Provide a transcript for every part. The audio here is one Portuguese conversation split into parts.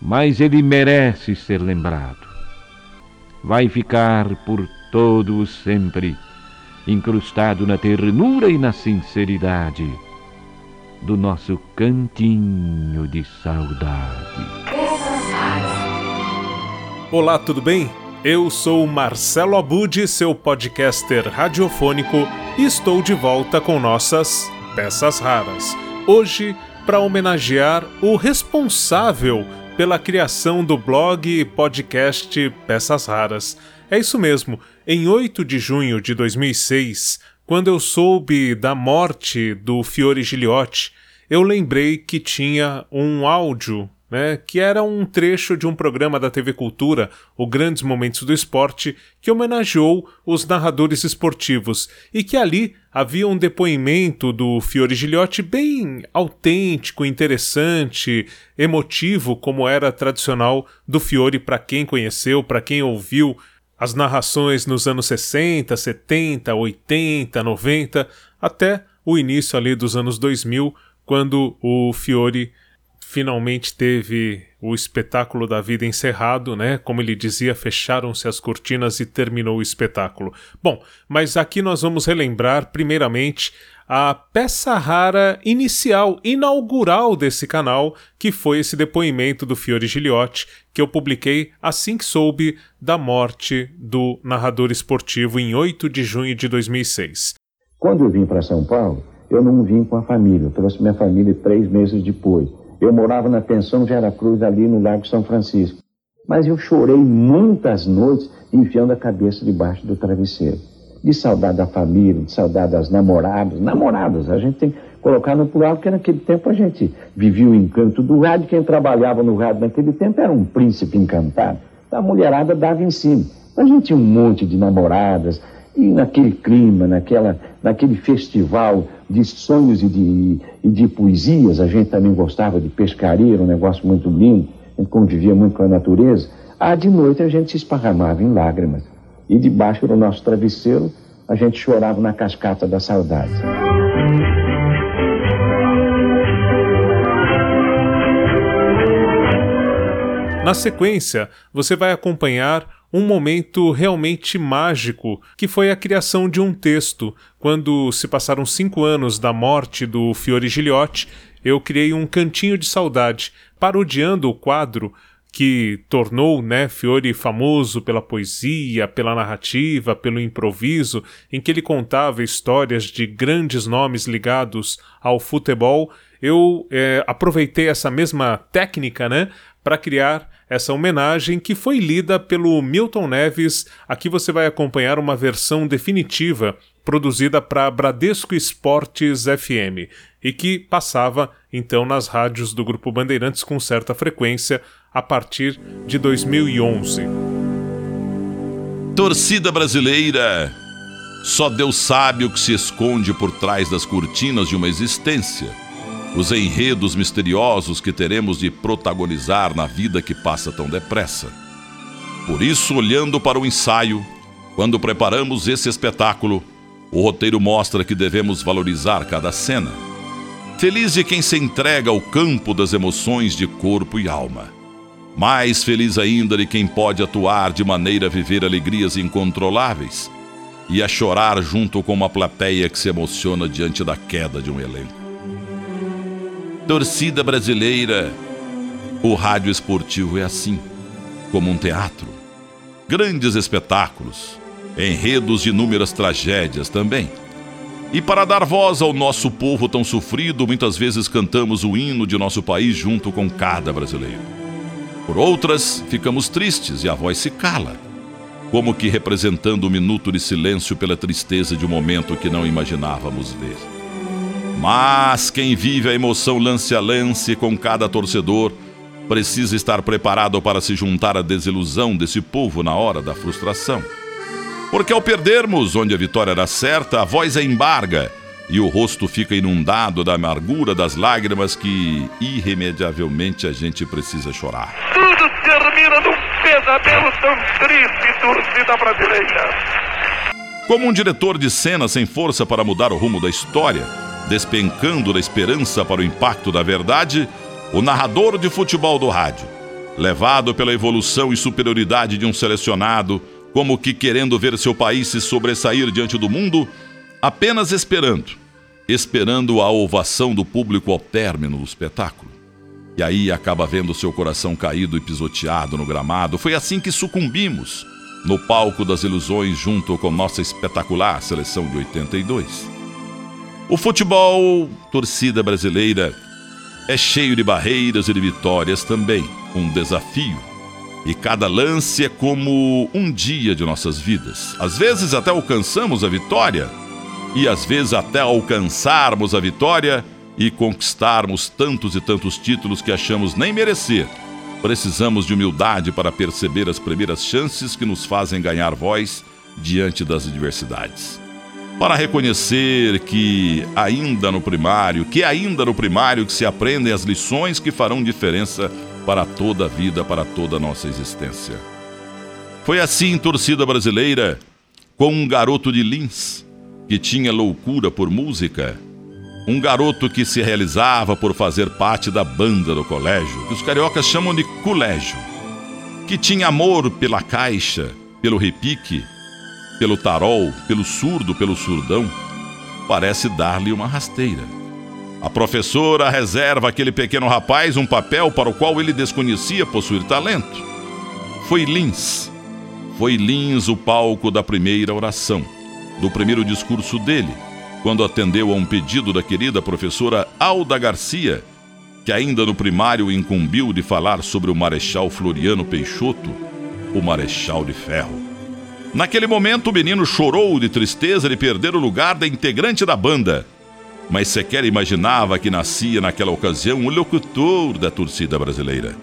mas ele merece ser lembrado. Vai ficar por todo o sempre incrustado na ternura e na sinceridade do nosso cantinho de saudade. Olá, tudo bem? Eu sou Marcelo Abud, seu podcaster radiofônico, e estou de volta com nossas peças raras. Hoje, para homenagear o responsável pela criação do blog e podcast Peças Raras. É isso mesmo, em 8 de junho de 2006, quando eu soube da morte do Fiore Giliotti, eu lembrei que tinha um áudio né, que era um trecho de um programa da TV Cultura, o Grandes Momentos do Esporte, que homenageou os narradores esportivos e que ali havia um depoimento do Fiore Gilhote bem autêntico, interessante, emotivo, como era tradicional do Fiore para quem conheceu, para quem ouviu as narrações nos anos 60, 70, 80, 90, até o início ali dos anos 2000, quando o Fiore finalmente teve o espetáculo da vida encerrado, né? Como ele dizia, fecharam-se as cortinas e terminou o espetáculo. Bom, mas aqui nós vamos relembrar, primeiramente, a peça rara inicial, inaugural desse canal, que foi esse depoimento do Fiore Giliotti, que eu publiquei assim que soube da morte do narrador esportivo em 8 de junho de 2006. Quando eu vim para São Paulo, eu não vim com a família, eu trouxe minha família três meses depois. Eu morava na pensão Vera Cruz, ali no Lago São Francisco. Mas eu chorei muitas noites enfiando a cabeça debaixo do travesseiro. De saudade da família, de saudade das namoradas. Namoradas, a gente tem que colocar no plural, porque naquele tempo a gente vivia o encanto do rádio. Quem trabalhava no rádio naquele tempo era um príncipe encantado. A mulherada dava em cima. A gente tinha um monte de namoradas, e naquele clima, naquela, naquele festival de sonhos e de, e de poesias, a gente também gostava de pescaria, era um negócio muito lindo, a gente convivia muito com a natureza. Ah, de noite a gente se esparramava em lágrimas. E debaixo do nosso travesseiro a gente chorava na cascata da saudade. Na sequência, você vai acompanhar um momento realmente mágico, que foi a criação de um texto. Quando se passaram cinco anos da morte do Fiore Giliotti, eu criei um cantinho de saudade, parodiando o quadro que tornou né, Fiore famoso pela poesia, pela narrativa, pelo improviso, em que ele contava histórias de grandes nomes ligados ao futebol. Eu é, aproveitei essa mesma técnica né, para criar essa homenagem que foi lida pelo Milton Neves. Aqui você vai acompanhar uma versão definitiva produzida para Bradesco Esportes FM e que passava então nas rádios do Grupo Bandeirantes com certa frequência a partir de 2011. Torcida brasileira, só Deus sabe o que se esconde por trás das cortinas de uma existência os enredos misteriosos que teremos de protagonizar na vida que passa tão depressa. Por isso, olhando para o ensaio, quando preparamos esse espetáculo, o roteiro mostra que devemos valorizar cada cena. Feliz de quem se entrega ao campo das emoções de corpo e alma. Mais feliz ainda de quem pode atuar de maneira a viver alegrias incontroláveis e a chorar junto com uma plateia que se emociona diante da queda de um elenco. Torcida brasileira. O rádio esportivo é assim, como um teatro. Grandes espetáculos, enredos de inúmeras tragédias também. E para dar voz ao nosso povo tão sofrido, muitas vezes cantamos o hino de nosso país junto com cada brasileiro. Por outras, ficamos tristes e a voz se cala, como que representando um minuto de silêncio pela tristeza de um momento que não imaginávamos ver. Mas quem vive a emoção lance a lance com cada torcedor precisa estar preparado para se juntar à desilusão desse povo na hora da frustração. Porque ao perdermos onde a vitória era certa, a voz é embarga e o rosto fica inundado da amargura das lágrimas que irremediavelmente a gente precisa chorar. Tudo termina num pesadelo tão triste, torcida brasileira. Como um diretor de cena sem força para mudar o rumo da história, despencando da esperança para o impacto da verdade, o narrador de futebol do rádio, levado pela evolução e superioridade de um selecionado, como que querendo ver seu país se sobressair diante do mundo, apenas esperando, esperando a ovação do público ao término do espetáculo. E aí acaba vendo seu coração caído e pisoteado no gramado. Foi assim que sucumbimos no palco das ilusões junto com nossa espetacular seleção de 82. O futebol, torcida brasileira, é cheio de barreiras e de vitórias também, um desafio. E cada lance é como um dia de nossas vidas. Às vezes até alcançamos a vitória, e às vezes até alcançarmos a vitória e conquistarmos tantos e tantos títulos que achamos nem merecer. Precisamos de humildade para perceber as primeiras chances que nos fazem ganhar voz diante das adversidades para reconhecer que ainda no primário, que ainda no primário que se aprendem as lições que farão diferença para toda a vida, para toda a nossa existência. Foi assim, torcida brasileira, com um garoto de Lins, que tinha loucura por música, um garoto que se realizava por fazer parte da banda do colégio, que os cariocas chamam de colégio, que tinha amor pela caixa, pelo repique, pelo tarol, pelo surdo, pelo surdão, parece dar-lhe uma rasteira. A professora reserva àquele pequeno rapaz um papel para o qual ele desconhecia possuir talento. Foi Lins. Foi Lins o palco da primeira oração, do primeiro discurso dele, quando atendeu a um pedido da querida professora Alda Garcia, que ainda no primário incumbiu de falar sobre o Marechal Floriano Peixoto, o Marechal de Ferro. Naquele momento, o menino chorou de tristeza de perder o lugar da integrante da banda. Mas sequer imaginava que nascia naquela ocasião o locutor da torcida brasileira.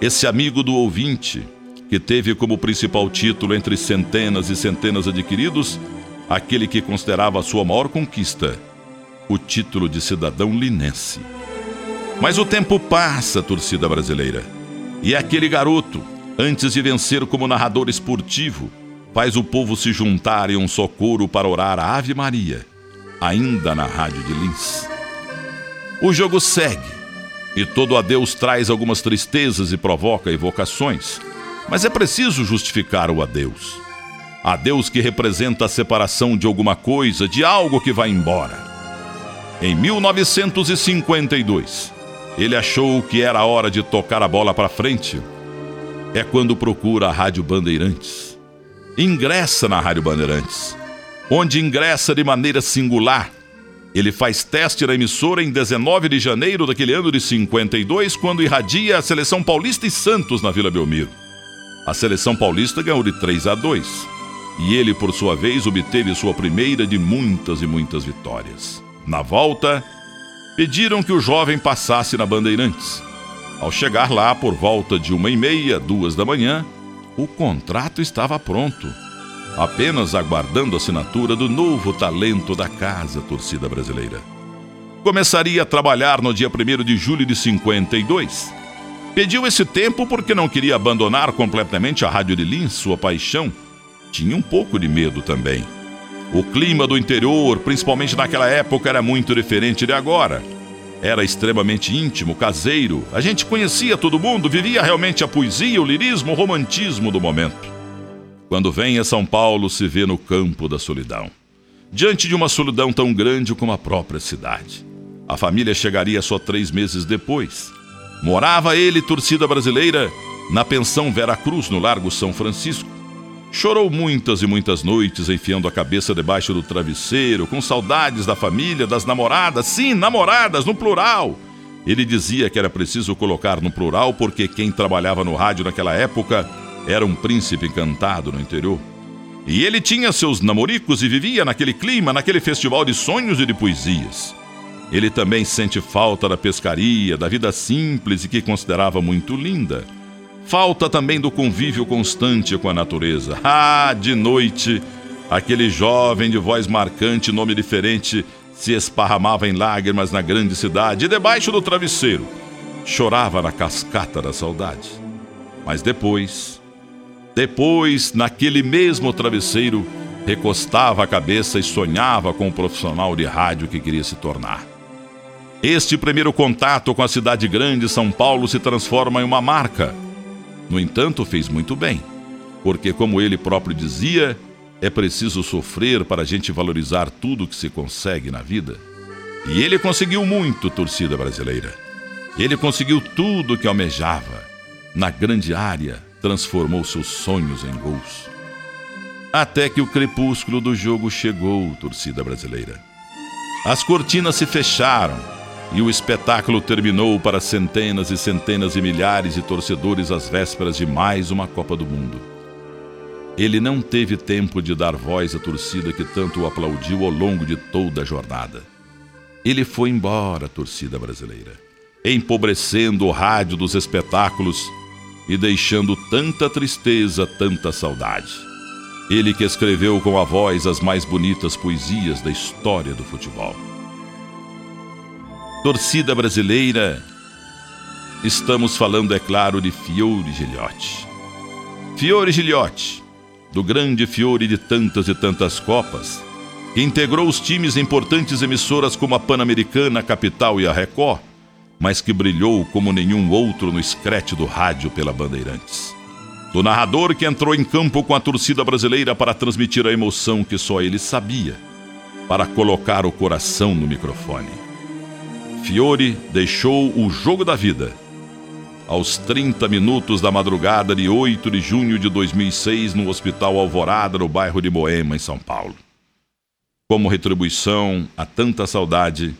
Esse amigo do ouvinte, que teve como principal título entre centenas e centenas adquiridos, aquele que considerava a sua maior conquista, o título de cidadão linense. Mas o tempo passa, torcida brasileira, e aquele garoto, antes de vencer como narrador esportivo, faz o povo se juntar em um só coro para orar a Ave Maria, ainda na rádio de Lins. O jogo segue, e todo adeus traz algumas tristezas e provoca evocações, mas é preciso justificar o adeus. Adeus que representa a separação de alguma coisa, de algo que vai embora. Em 1952, ele achou que era hora de tocar a bola para frente. É quando procura a Rádio Bandeirantes ingressa na Rádio Bandeirantes, onde ingressa de maneira singular. Ele faz teste na emissora em 19 de janeiro daquele ano de 52, quando irradia a seleção paulista e Santos na Vila Belmiro. A seleção paulista ganhou de 3 a 2 e ele, por sua vez, obteve sua primeira de muitas e muitas vitórias. Na volta, pediram que o jovem passasse na Bandeirantes. Ao chegar lá por volta de uma e meia, duas da manhã, o contrato estava pronto, apenas aguardando a assinatura do novo talento da casa torcida brasileira. Começaria a trabalhar no dia 1 de julho de 52. Pediu esse tempo porque não queria abandonar completamente a Rádio de Lins, sua paixão. Tinha um pouco de medo também. O clima do interior, principalmente naquela época, era muito diferente de agora. Era extremamente íntimo, caseiro. A gente conhecia todo mundo, vivia realmente a poesia, o lirismo, o romantismo do momento. Quando vem a São Paulo, se vê no campo da solidão. Diante de uma solidão tão grande como a própria cidade. A família chegaria só três meses depois. Morava ele, torcida brasileira, na pensão Vera Cruz, no Largo São Francisco. Chorou muitas e muitas noites enfiando a cabeça debaixo do travesseiro, com saudades da família, das namoradas, sim, namoradas, no plural. Ele dizia que era preciso colocar no plural porque quem trabalhava no rádio naquela época era um príncipe encantado no interior. E ele tinha seus namoricos e vivia naquele clima, naquele festival de sonhos e de poesias. Ele também sente falta da pescaria, da vida simples e que considerava muito linda. Falta também do convívio constante com a natureza. Ah, de noite, aquele jovem de voz marcante, nome diferente, se esparramava em lágrimas na grande cidade e debaixo do travesseiro. Chorava na cascata da saudade. Mas depois, depois, naquele mesmo travesseiro, recostava a cabeça e sonhava com o profissional de rádio que queria se tornar. Este primeiro contato com a cidade grande, São Paulo, se transforma em uma marca No entanto, fez muito bem, porque, como ele próprio dizia, é preciso sofrer para a gente valorizar tudo que se consegue na vida. E ele conseguiu muito, torcida brasileira. Ele conseguiu tudo que almejava. Na grande área, transformou seus sonhos em gols. Até que o crepúsculo do jogo chegou, torcida brasileira. As cortinas se fecharam e o espetáculo terminou para centenas e centenas e milhares de torcedores às vésperas de mais uma Copa do Mundo. Ele não teve tempo de dar voz à torcida que tanto o aplaudiu ao longo de toda a jornada. Ele foi embora, torcida brasileira, empobrecendo o rádio dos espetáculos e deixando tanta tristeza, tanta saudade. Ele que escreveu com a voz as mais bonitas poesias da história do futebol. Torcida brasileira, estamos falando, é claro, de Fiore Gilhote. Fiore Gilhote, do grande Fiore de tantas e tantas Copas, que integrou os times em importantes emissoras como a Pan-Americana, a Capital e a Record, mas que brilhou como nenhum outro no escrete do rádio pela Bandeirantes. Do narrador que entrou em campo com a torcida brasileira para transmitir a emoção que só ele sabia, para colocar o coração no microfone. Fiore deixou o jogo da vida. Aos 30 minutos da madrugada de 8 de junho de 2006, no Hospital Alvorada, no bairro de Moema, em São Paulo. Como retribuição a tanta saudade,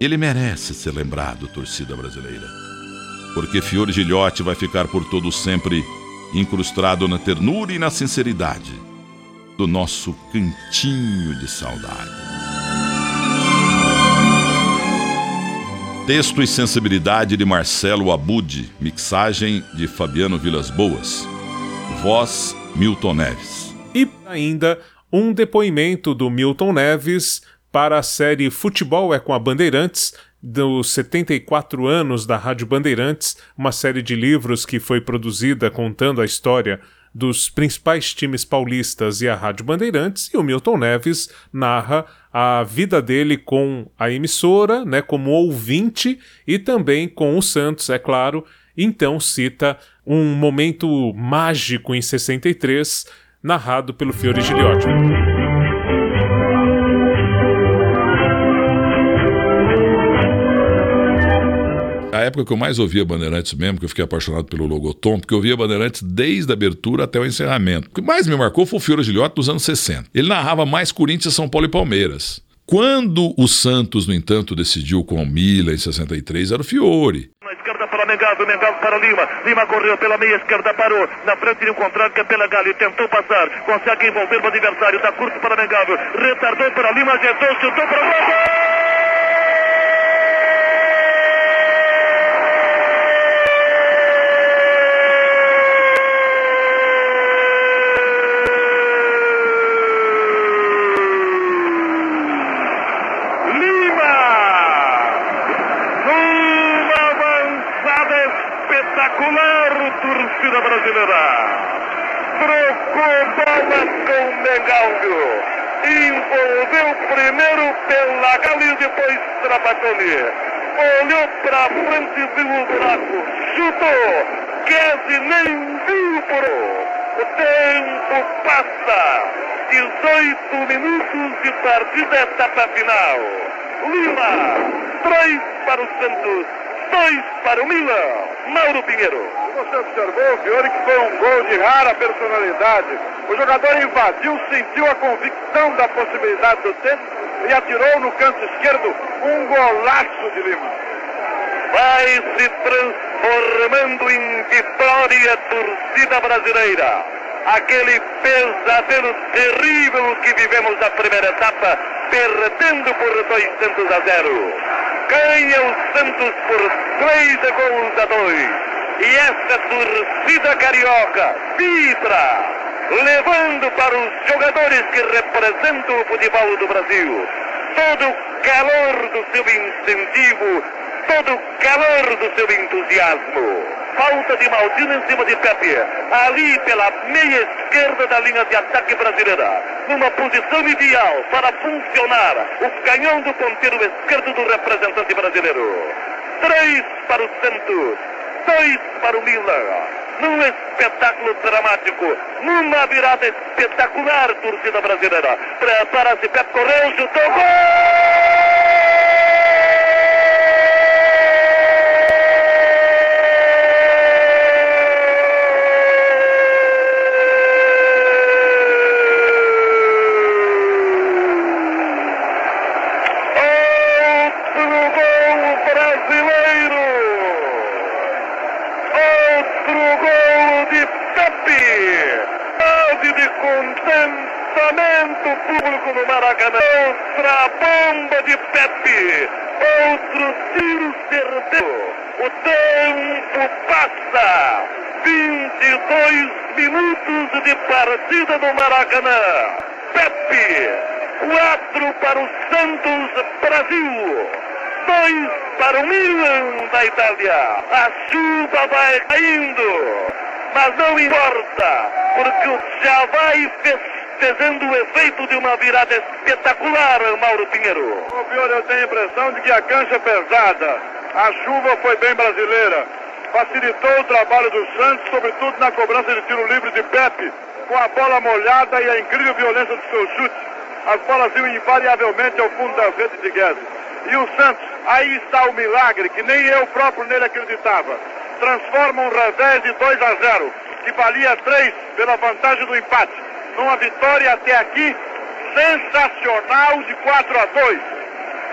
ele merece ser lembrado, torcida brasileira. Porque Fiore Gilhote vai ficar por todo sempre incrustado na ternura e na sinceridade do nosso cantinho de saudade. Texto e sensibilidade de Marcelo Abude, mixagem de Fabiano Vilas Boas, voz Milton Neves. E ainda um depoimento do Milton Neves para a série Futebol é com a Bandeirantes, dos 74 anos da Rádio Bandeirantes, uma série de livros que foi produzida contando a história dos principais times paulistas e a Rádio Bandeirantes, e o Milton Neves narra a vida dele com a emissora, né, como ouvinte e também com o Santos, é claro. Então cita um momento mágico em 63, narrado pelo Fiore Giliotti. A época que eu mais ouvia Bandeirantes mesmo, que eu fiquei apaixonado pelo Logotom, porque eu via Bandeirantes desde a abertura até o encerramento. O que mais me marcou foi o Fiore Gilhote dos anos 60. Ele narrava mais Corinthians, São Paulo e Palmeiras. Quando o Santos, no entanto, decidiu com o Mila em 63, era o Fiore. Na esquerda para Mengaldo, Mengaldo para Lima. Lima correu pela meia esquerda, parou. Na frente de um contrário que é pela Galho. Tentou passar, consegue envolver o adversário. Está curto para Mengaldo. Retardou para Lima, ajeitou, chutou para o gol. Com Mengaldo. Envolveu primeiro pela Galo e depois Trapattoni. Olhou para frente, viu o buraco. Chutou. Quase nem viu por O tempo passa. 18 minutos de partida, etapa final. Lima, 3 para o Santos, 2 para o Milan. Mauro Pinheiro você observou, Fiore, que foi um gol de rara personalidade. O jogador invadiu, sentiu a convicção da possibilidade do tempo e atirou no canto esquerdo um golaço de Lima. Vai se transformando em vitória torcida brasileira. Aquele pesadelo terrível que vivemos na primeira etapa, perdendo por 200 a 0. Ganha o Santos por 3 gols a 2. E esta torcida carioca vibra, levando para os jogadores que representam o futebol do Brasil todo o calor do seu incentivo, todo o calor do seu entusiasmo. Falta de Maldini em cima de Pepe, ali pela meia esquerda da linha de ataque brasileira, numa posição ideal para funcionar o canhão do ponteiro esquerdo do representante brasileiro. Três para o Santos, dois para o Milan. num espetáculo dramático, numa virada espetacular, torcida brasileira. Prepara-se, Pepe correu, chutou, gol! contentamento público no Maracanã. Outra bomba de Pepe. Outro tiro certeiro. O tempo passa. 22 minutos de partida no Maracanã. Pepe. 4 para o Santos Brasil. 2 para o Milan da Itália. A chuva vai caindo. Mas não importa, porque já vai festejando o efeito de uma virada espetacular, Mauro Pinheiro. Ô, Pior, eu tenho a impressão de que a cancha é pesada. A chuva foi bem brasileira. Facilitou o trabalho do Santos, sobretudo na cobrança de tiro livre de Pepe, com a bola molhada e a incrível violência do seu chute. As bolas iam invariavelmente ao fundo da rede de Guedes. E o Santos, aí está o milagre, que nem eu próprio nele acreditava transforma um revés de 2 a 0, que valia 3 pela vantagem do empate, numa vitória até aqui sensacional de 4 a 2.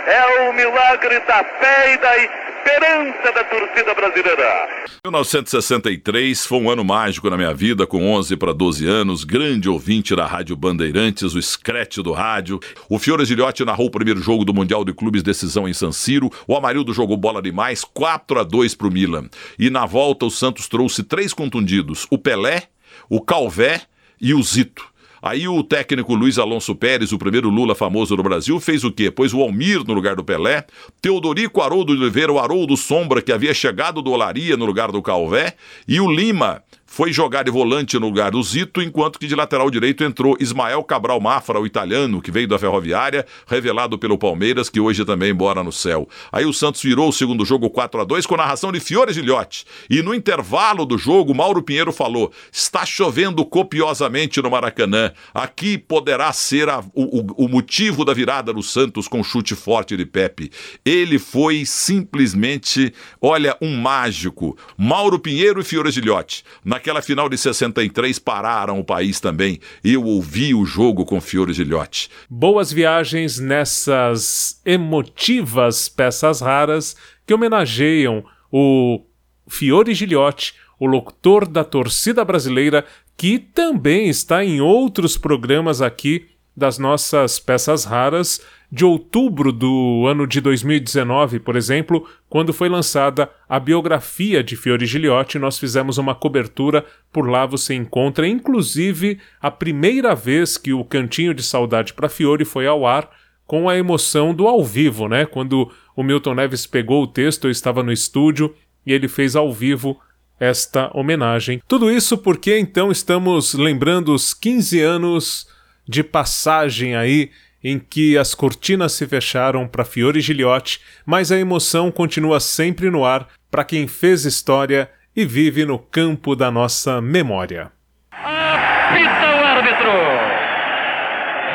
É o milagre da fé e da esperança da torcida brasileira. 1963 foi um ano mágico na minha vida, com 11 para 12 anos, grande ouvinte da Rádio Bandeirantes, o scratch do rádio. O Fiore Gilhote narrou o primeiro jogo do Mundial de Clubes Decisão em San Siro. O Amarildo jogou bola demais, 4 a 2 para o Milan. E na volta o Santos trouxe três contundidos, o Pelé, o Calvé e o Zito. Aí o técnico Luiz Alonso Pérez, o primeiro Lula famoso no Brasil, fez o quê? Pôs o Almir no lugar do Pelé, Teodorico Haroldo de Oliveira, o Haroldo Sombra, que havia chegado do Olaria no lugar do Calvé, e o Lima, foi jogar de volante no lugar do Zito, enquanto que de lateral direito entrou Ismael Cabral Mafra, o italiano, que veio da Ferroviária, revelado pelo Palmeiras, que hoje também mora no céu. Aí o Santos virou o segundo jogo 4 a 2 com narração de Fiore Gilhote. E no intervalo do jogo, Mauro Pinheiro falou: está chovendo copiosamente no Maracanã. Aqui poderá ser a, o, o motivo da virada do Santos com chute forte de Pepe. Ele foi simplesmente, olha, um mágico. Mauro Pinheiro e Fiore Gilhote. Naquela final de 63 pararam o país também. Eu ouvi o jogo com Fiore Gilhote. Boas viagens nessas emotivas peças raras que homenageiam o Fiore Gilhote, o locutor da torcida brasileira, que também está em outros programas aqui das nossas peças raras de outubro do ano de 2019, por exemplo, quando foi lançada a biografia de Fiore Giliotti, nós fizemos uma cobertura, por lá você encontra, inclusive, a primeira vez que o Cantinho de Saudade para Fiore foi ao ar, com a emoção do ao vivo, né? Quando o Milton Neves pegou o texto, eu estava no estúdio e ele fez ao vivo esta homenagem. Tudo isso porque então estamos lembrando os 15 anos de passagem aí em que as cortinas se fecharam para Fiore Giliotti, mas a emoção continua sempre no ar para quem fez história e vive no campo da nossa memória. Apita o árbitro!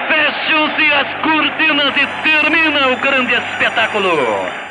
Fecham-se as cortinas e termina o grande espetáculo!